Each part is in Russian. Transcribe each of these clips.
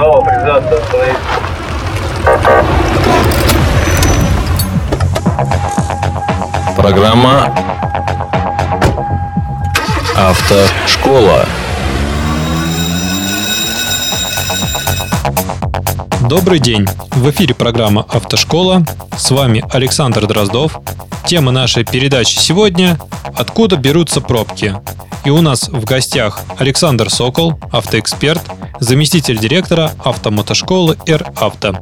Право, авторизация, остановить. Программа «Автошкола». Добрый день! В эфире программа «Автошкола». С вами Александр Дроздов. Тема нашей передачи сегодня – «Откуда берутся пробки?». И у нас в гостях Александр Сокол, автоэксперт, заместитель директора автомотошколы «Р-Авто».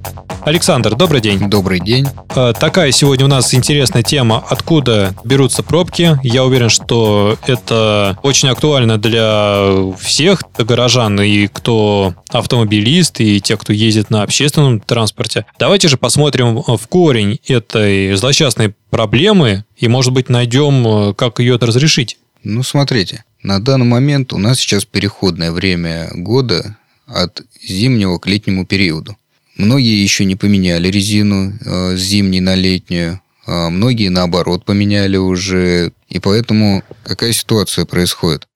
Александр, добрый день. Добрый день. Э, Такая сегодня у нас интересная тема, откуда берутся пробки. Я уверен, что это очень актуально для всех горожан, и кто автомобилист, и те, кто ездит на общественном транспорте. Давайте же посмотрим в корень этой злосчастной проблемы, и, может быть, найдем, э, как ее разрешить. Ну, смотрите, на данный момент у нас сейчас переходное время года от зимнего к летнему периоду. Многие еще не поменяли резину э, зимней на летнюю, а многие наоборот поменяли уже. И поэтому какая ситуация происходит?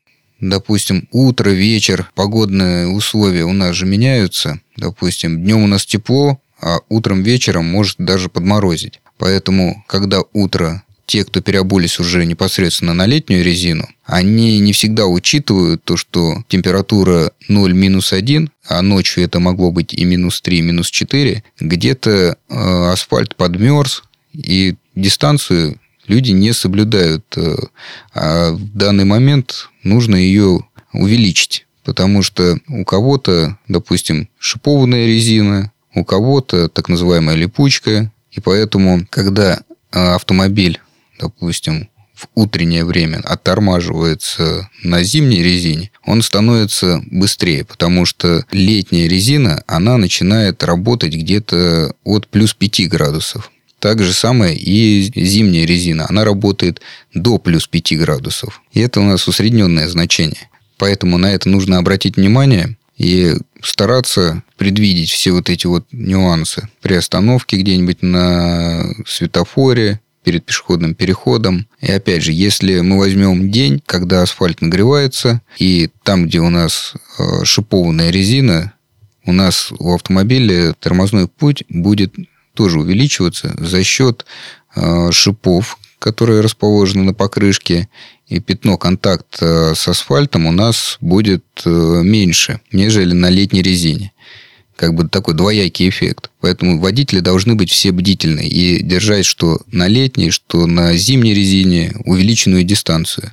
Допустим, утро, вечер, погодные условия у нас же меняются. Допустим, днем у нас тепло, а утром, вечером может даже подморозить. Поэтому, когда утро те, кто переобулись уже непосредственно на летнюю резину, они не всегда учитывают то, что температура 0 минус 1, а ночью это могло быть и минус 3, и минус 4, где-то э, асфальт подмерз, и дистанцию люди не соблюдают. Э, а в данный момент нужно ее увеличить, потому что у кого-то, допустим, шипованная резина, у кого-то так называемая липучка, и поэтому, когда э, автомобиль допустим, в утреннее время оттормаживается на зимней резине, он становится быстрее, потому что летняя резина, она начинает работать где-то от плюс 5 градусов. Так же самое и зимняя резина. Она работает до плюс 5 градусов. И это у нас усредненное значение. Поэтому на это нужно обратить внимание и стараться предвидеть все вот эти вот нюансы при остановке где-нибудь на светофоре перед пешеходным переходом. И опять же, если мы возьмем день, когда асфальт нагревается, и там, где у нас э, шипованная резина, у нас у автомобиля тормозной путь будет тоже увеличиваться за счет э, шипов, которые расположены на покрышке, и пятно контакта с асфальтом у нас будет э, меньше, нежели на летней резине как бы такой двоякий эффект. Поэтому водители должны быть все бдительны и держать что на летней, что на зимней резине увеличенную дистанцию.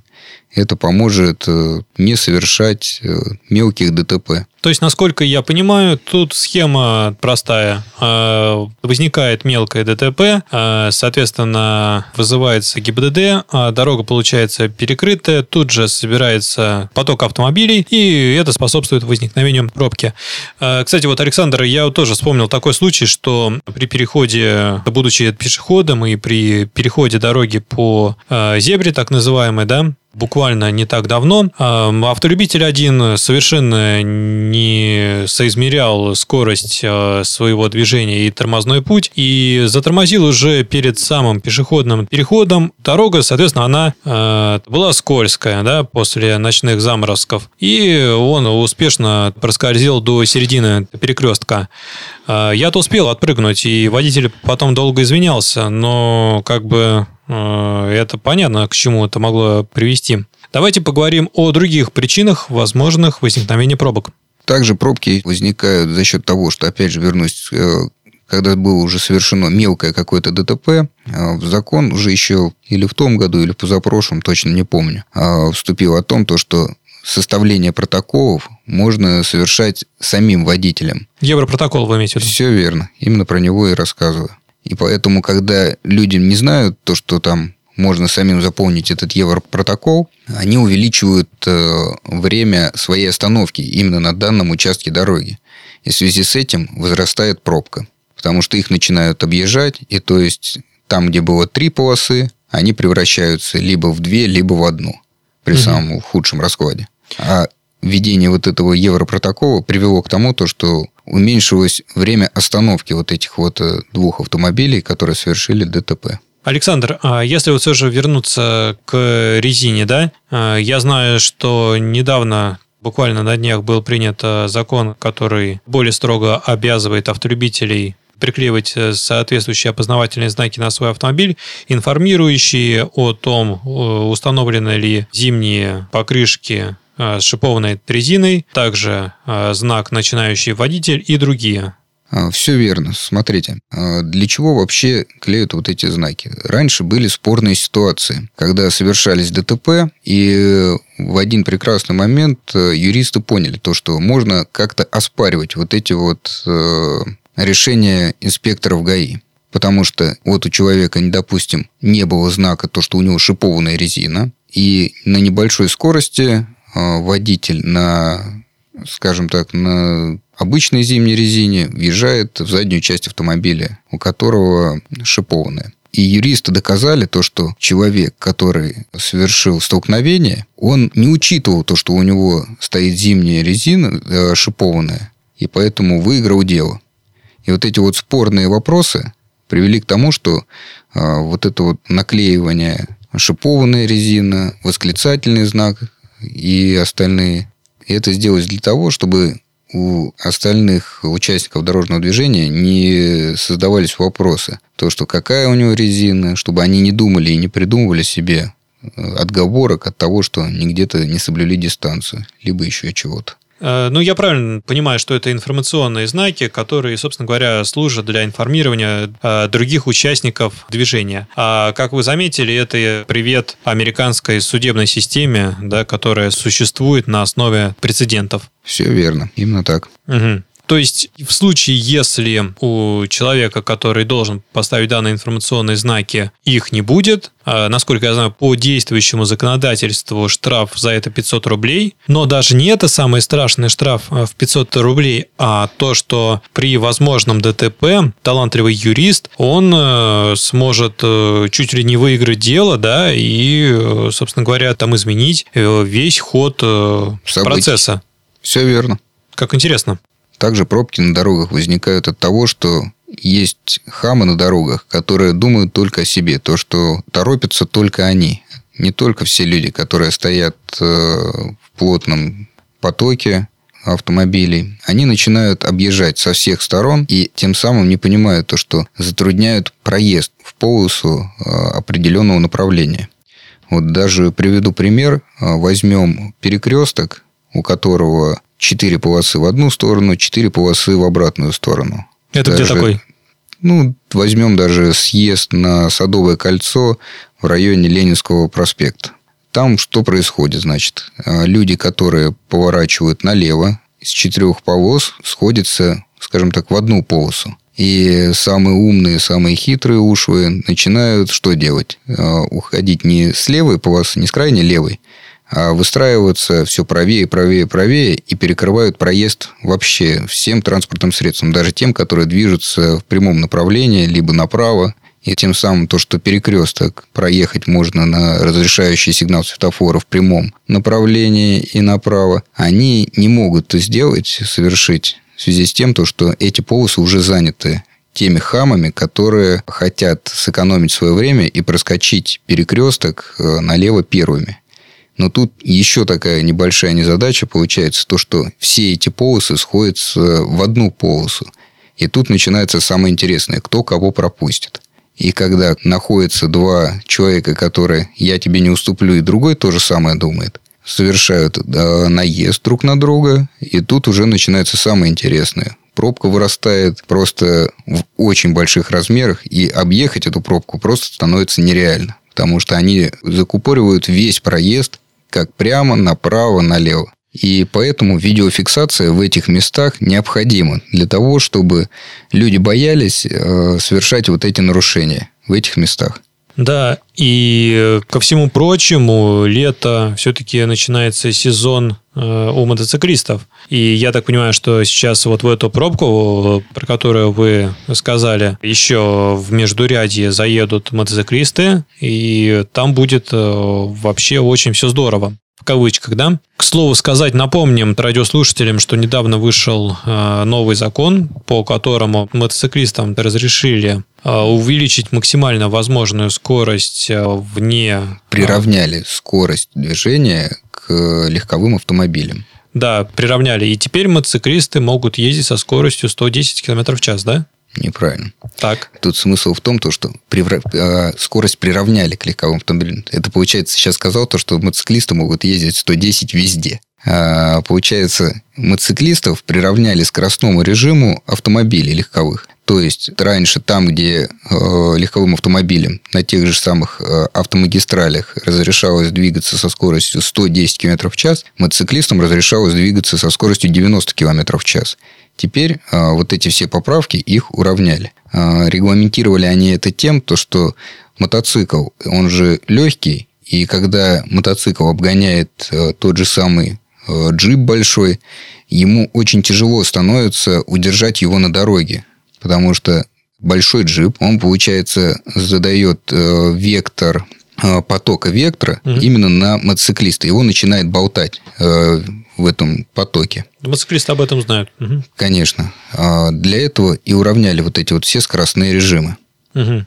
Это поможет э, не совершать э, мелких ДТП. То есть, насколько я понимаю, тут схема простая. Э, возникает мелкое ДТП, соответственно, вызывается ГИБДД, дорога получается перекрытая, тут же собирается поток автомобилей, и это способствует возникновению пробки. Кстати, вот, Александр, я тоже вспомнил такой случай, что при переходе, будучи пешеходом и при переходе дороги по зебре, так называемой, да, буквально не так давно. Автолюбитель один совершенно не соизмерял скорость а, своего движения и тормозной путь, и затормозил уже перед самым пешеходным переходом. Дорога, соответственно, она а, была скользкая, да, после ночных заморозков, и он успешно проскользил до середины перекрестка. А, я-то успел отпрыгнуть, и водитель потом долго извинялся, но как бы это понятно, к чему это могло привести. Давайте поговорим о других причинах возможных возникновения пробок. Также пробки возникают за счет того, что, опять же, вернусь э, когда было уже совершено мелкое какое-то ДТП, э, в закон уже еще или в том году, или позапрошлом, точно не помню, вступило о том, то, что составление протоколов можно совершать самим водителем. Европротокол вы имеете в виду? Все верно. Именно про него и рассказываю. И поэтому, когда люди не знают то, что там можно самим заполнить этот европротокол, они увеличивают э, время своей остановки именно на данном участке дороги. И в связи с этим возрастает пробка. Потому что их начинают объезжать, и то есть там, где было три полосы, они превращаются либо в две, либо в одну при угу. самом худшем раскладе. А введение вот этого европротокола привело к тому, то, что уменьшилось время остановки вот этих вот э, двух автомобилей, которые совершили ДТП. Александр, а если вот все же вернуться к резине, да, а, я знаю, что недавно Буквально на днях был принят э, закон, который более строго обязывает автолюбителей приклеивать э, соответствующие опознавательные знаки на свой автомобиль, информирующие о том, э, установлены ли зимние покрышки с шипованной резиной, также знак «Начинающий водитель» и другие. А, Все верно. Смотрите, а, для чего вообще клеют вот эти знаки? Раньше были спорные ситуации, когда совершались ДТП, и в один прекрасный момент э, юристы поняли то, что можно как-то оспаривать вот эти вот э, решения инспекторов ГАИ. Потому что вот у человека, допустим, не было знака, то, что у него шипованная резина, и на небольшой скорости э, водитель на, скажем так, на обычной зимней резине въезжает в заднюю часть автомобиля, у которого шипованная. И юристы доказали то, что человек, который совершил столкновение, он не учитывал то, что у него стоит зимняя резина э, шипованная, и поэтому выиграл дело. И вот эти вот спорные вопросы привели к тому, что э, вот это вот наклеивание шипованная резина, восклицательный знак и остальные, и это сделать для того, чтобы у остальных участников дорожного движения не создавались вопросы. То, что какая у него резина, чтобы они не думали и не придумывали себе э, отговорок от того, что они где-то не соблюли дистанцию, либо еще чего-то. Э, ну, я правильно понимаю, что это информационные знаки, которые, собственно говоря, служат для информирования э, других участников движения. А как вы заметили, это привет американской судебной системе, да, которая существует на основе прецедентов. Все верно, именно так. Угу. То есть в случае, если у человека, который должен поставить данные информационные знаки, их не будет, а, насколько я знаю, по действующему законодательству штраф за это 500 рублей, но даже не это самый страшный штраф а, в 500 рублей, а то, что при возможном ДТП талантливый юрист, он э, сможет э, чуть ли не выиграть дело, да, и, э, собственно говоря, там изменить весь ход Событий. процесса. Все верно. Как интересно. Также пробки на дорогах возникают от того, что есть хамы на дорогах, которые думают только о себе, то, что торопятся только они. Не только все люди, которые стоят э, в плотном потоке автомобилей, они начинают объезжать со всех сторон и тем самым не понимают то, что затрудняют проезд в полосу э, определенного направления. Вот даже приведу пример. Э, возьмем перекресток, у которого четыре полосы в одну сторону, четыре полосы в обратную сторону. Это даже, где такой? Ну, возьмем даже съезд на Садовое кольцо в районе Ленинского проспекта. Там что происходит, значит? А, люди, которые поворачивают налево, из четырех полос сходятся, скажем так, в одну полосу. И самые умные, самые хитрые ушлые начинают что делать? А, уходить не с левой полосы, не с крайней левой, выстраиваются все правее, правее, правее и перекрывают проезд вообще всем транспортным средствам, даже тем, которые движутся в прямом направлении, либо направо. И тем самым то, что перекресток проехать можно на разрешающий сигнал светофора в прямом направлении и направо, они не могут это сделать, совершить в связи с тем, то, что эти полосы уже заняты теми хамами, которые хотят сэкономить свое время и проскочить перекресток э, налево первыми. Но тут еще такая небольшая незадача получается, то, что все эти полосы сходятся в одну полосу. И тут начинается самое интересное, кто кого пропустит. И когда находятся два человека, которые «я тебе не уступлю», и другой то же самое думает, совершают наезд друг на друга, и тут уже начинается самое интересное. Пробка вырастает просто в очень больших размерах, и объехать эту пробку просто становится нереально потому что они закупоривают весь проезд как прямо, направо, налево. И поэтому видеофиксация в этих местах необходима для того, чтобы люди боялись э, совершать вот эти нарушения в этих местах. Да, и ко всему прочему, лето все-таки начинается сезон э, у мотоциклистов. И я так понимаю, что сейчас вот в эту пробку, про которую вы сказали, еще в Междурядье заедут мотоциклисты, и там будет э, вообще очень все здорово в кавычках, да. К слову сказать, напомним радиослушателям, что недавно вышел э, новый закон, по которому мотоциклистам разрешили э, увеличить максимально возможную скорость э, вне... Приравняли скорость движения к легковым автомобилям. Да, приравняли. И теперь мотоциклисты могут ездить со скоростью 110 км в час, да? Неправильно. Так. Тут смысл в том, то, что превра... э, скорость приравняли к легковым автомобилям. Это, получается, сейчас сказал то, что мотоциклисты могут ездить 110 везде. А, получается, мотоциклистов приравняли скоростному режиму автомобилей легковых. То есть раньше там, где э, легковым автомобилем на тех же самых э, автомагистралях разрешалось двигаться со скоростью 110 км в час, мотоциклистам разрешалось двигаться со скоростью 90 км в час. Теперь э, вот эти все поправки их уравняли. Э, регламентировали они это тем, то, что мотоцикл, он же легкий, и когда мотоцикл обгоняет э, тот же самый э, джип большой, ему очень тяжело становится удержать его на дороге, потому что большой джип, он, получается, задает э, вектор потока вектора угу. именно на мотоциклиста. Его начинает болтать в этом потоке. Мотоциклисты об этом знают. Угу. Конечно. А для этого и уравняли вот эти вот все скоростные режимы. Угу.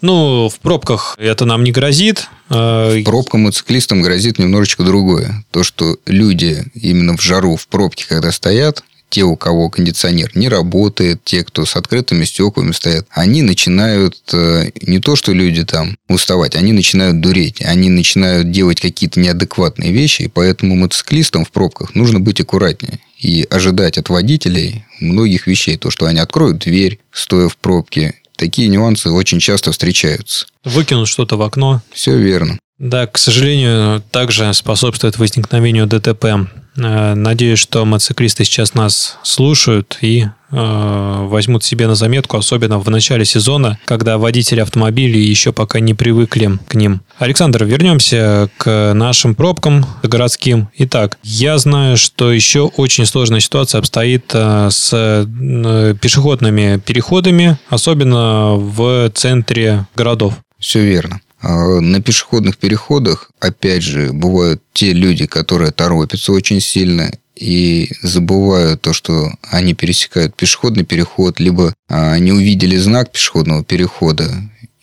Ну, в пробках это нам не грозит. А, Пробкам мотоциклистам грозит немножечко другое. То, что люди именно в жару, в пробке, когда стоят, те, у кого кондиционер не работает, те, кто с открытыми стеклами стоят, они начинают э, не то, что люди там уставать, они начинают дуреть, они начинают делать какие-то неадекватные вещи, и поэтому мотоциклистам в пробках нужно быть аккуратнее и ожидать от водителей многих вещей. То, что они откроют дверь, стоя в пробке, такие нюансы очень часто встречаются. Выкинуть что-то в окно. Все верно. Да, к сожалению, также способствует возникновению ДТП. Э, надеюсь, что мотоциклисты сейчас нас слушают и э, возьмут себе на заметку, особенно в начале сезона, когда водители автомобилей еще пока не привыкли к ним. Александр, вернемся к нашим пробкам городским. Итак, я знаю, что еще очень сложная ситуация обстоит э, с пешеходными переходами, особенно в центре городов. Все верно. А, на пешеходных переходах, опять же, бывают те люди, которые торопятся очень сильно и забывают то, что они пересекают пешеходный переход, либо они увидели знак пешеходного перехода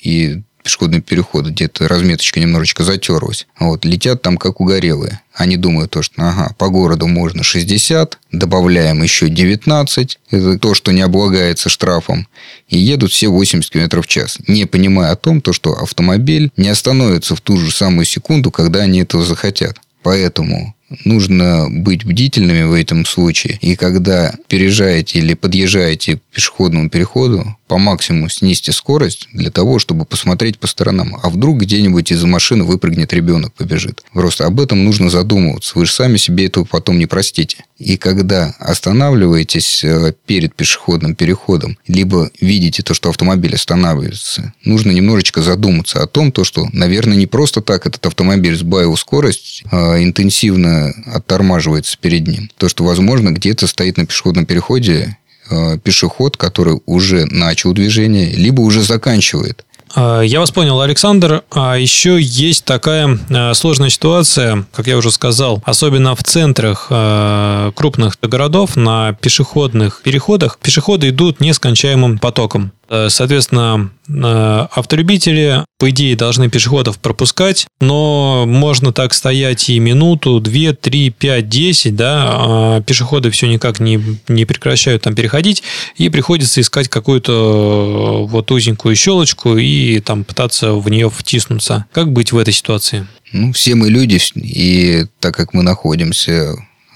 и пешеходный переход, где-то разметочка немножечко затерлась. Вот, летят там как угорелые. Они думают, то, что ага, по городу можно 60, добавляем еще 19, это то, что не облагается штрафом, и едут все 80 км в час, не понимая о том, то, что автомобиль не остановится в ту же самую секунду, когда они этого захотят. Поэтому нужно быть бдительными в этом случае. И когда переезжаете или подъезжаете к пешеходному переходу, по максимуму снизьте скорость для того, чтобы посмотреть по сторонам. А вдруг где-нибудь из машины выпрыгнет ребенок, побежит. Просто об этом нужно задумываться. Вы же сами себе этого потом не простите. И когда останавливаетесь э, перед пешеходным переходом, либо видите то, что автомобиль останавливается, нужно немножечко задуматься о том, то, что, наверное, не просто так этот автомобиль сбавил скорость, а интенсивно оттормаживается перед ним. То, что, возможно, где-то стоит на пешеходном переходе э, пешеход, который уже начал движение, либо уже заканчивает. А, я вас понял, Александр. А еще есть такая а, сложная ситуация, как я уже сказал, особенно в центрах крупных городов на пешеходных переходах. Пешеходы идут нескончаемым потоком. Э, соответственно, э, авторюбители, по идее, должны пешеходов пропускать, но можно так стоять и минуту, две, три, пять, десять, да, а пешеходы все никак не, не прекращают там переходить, и приходится искать какую-то э, вот узенькую щелочку и там пытаться в нее втиснуться. Как быть в этой ситуации? Ну, все мы люди, и так как мы находимся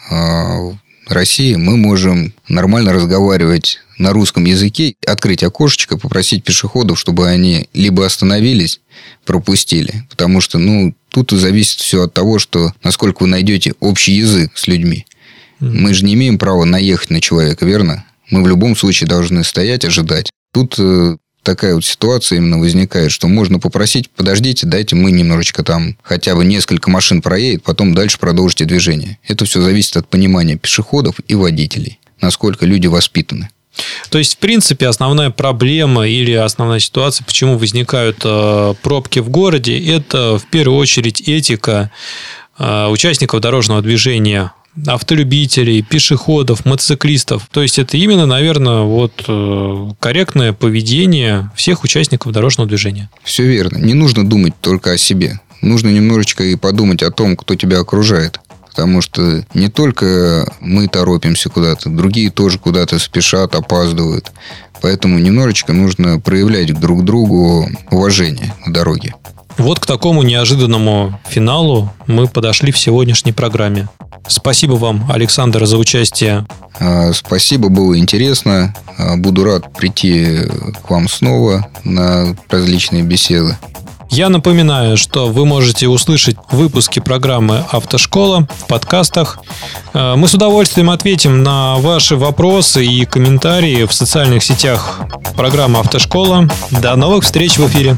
в России, мы можем нормально разговаривать на русском языке, открыть окошечко, попросить пешеходов, чтобы они либо остановились, пропустили. Потому что, ну, тут зависит все от того, что насколько вы найдете общий язык с людьми. Мы же не имеем права наехать на человека, верно? Мы в любом случае должны стоять, ожидать. Тут э, такая вот ситуация именно возникает, что можно попросить, подождите, дайте мы немножечко там хотя бы несколько машин проедет, потом дальше продолжите движение. Это все зависит от понимания пешеходов и водителей, насколько люди воспитаны. То есть, в принципе, основная проблема или основная ситуация, почему возникают э, пробки в городе, это в первую очередь этика э, участников дорожного движения автолюбителей, пешеходов, мотоциклистов. То есть это именно, наверное, вот э, корректное поведение всех участников дорожного движения. Все верно. Не нужно думать только о себе. Нужно немножечко и подумать о том, кто тебя окружает. Потому что не только мы торопимся куда-то, другие тоже куда-то спешат, опаздывают. Поэтому немножечко нужно проявлять друг другу уважение на дороге. Вот к такому неожиданному финалу мы подошли в сегодняшней программе. Спасибо вам, Александр, за участие. А, спасибо, было интересно. А, буду рад прийти к вам снова на различные беседы. Я напоминаю, что вы можете услышать выпуски программы «Автошкола» в подкастах. А, мы с удовольствием ответим на ваши вопросы и комментарии в социальных сетях программы «Автошкола». До новых встреч в эфире!